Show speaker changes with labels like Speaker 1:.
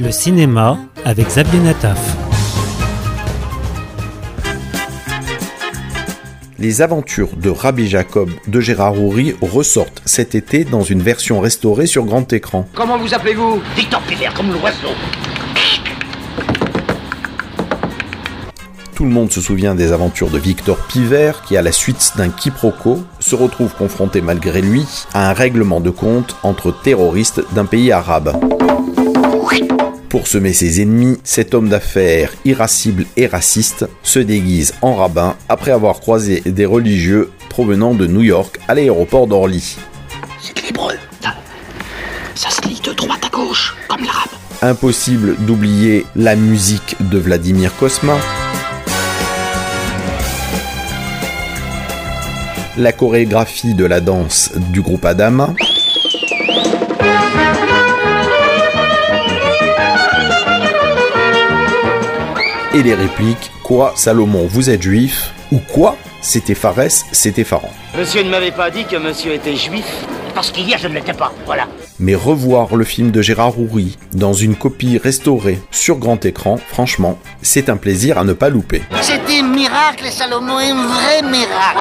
Speaker 1: Le cinéma avec Xavier Nataf.
Speaker 2: Les aventures de Rabbi Jacob de Gérard Houry ressortent cet été dans une version restaurée sur grand écran.
Speaker 3: Comment vous appelez-vous? Victor Pivert, comme l'oiseau.
Speaker 2: Tout le monde se souvient des aventures de Victor Pivert qui, à la suite d'un quiproquo, se retrouve confronté malgré lui à un règlement de compte entre terroristes d'un pays arabe. Pour semer ses ennemis, cet homme d'affaires irascible et raciste se déguise en rabbin après avoir croisé des religieux provenant de New York à l'aéroport d'Orly.
Speaker 3: C'est l'hébreu. Ça, ça se lit de droite à gauche, comme l'arabe.
Speaker 2: Impossible d'oublier la musique de Vladimir Kosma. La chorégraphie de la danse du groupe Adama. Et les répliques Quoi, Salomon, vous êtes juif Ou quoi C'était Farès, c'était Pharaon.
Speaker 4: Monsieur ne m'avait pas dit que monsieur était juif
Speaker 3: Parce qu'hier, je ne l'étais pas. Voilà.
Speaker 2: Mais revoir le film de Gérard Houry dans une copie restaurée sur grand écran, franchement, c'est un plaisir à ne pas louper.
Speaker 3: C'était un miracle, Salomon, un vrai miracle.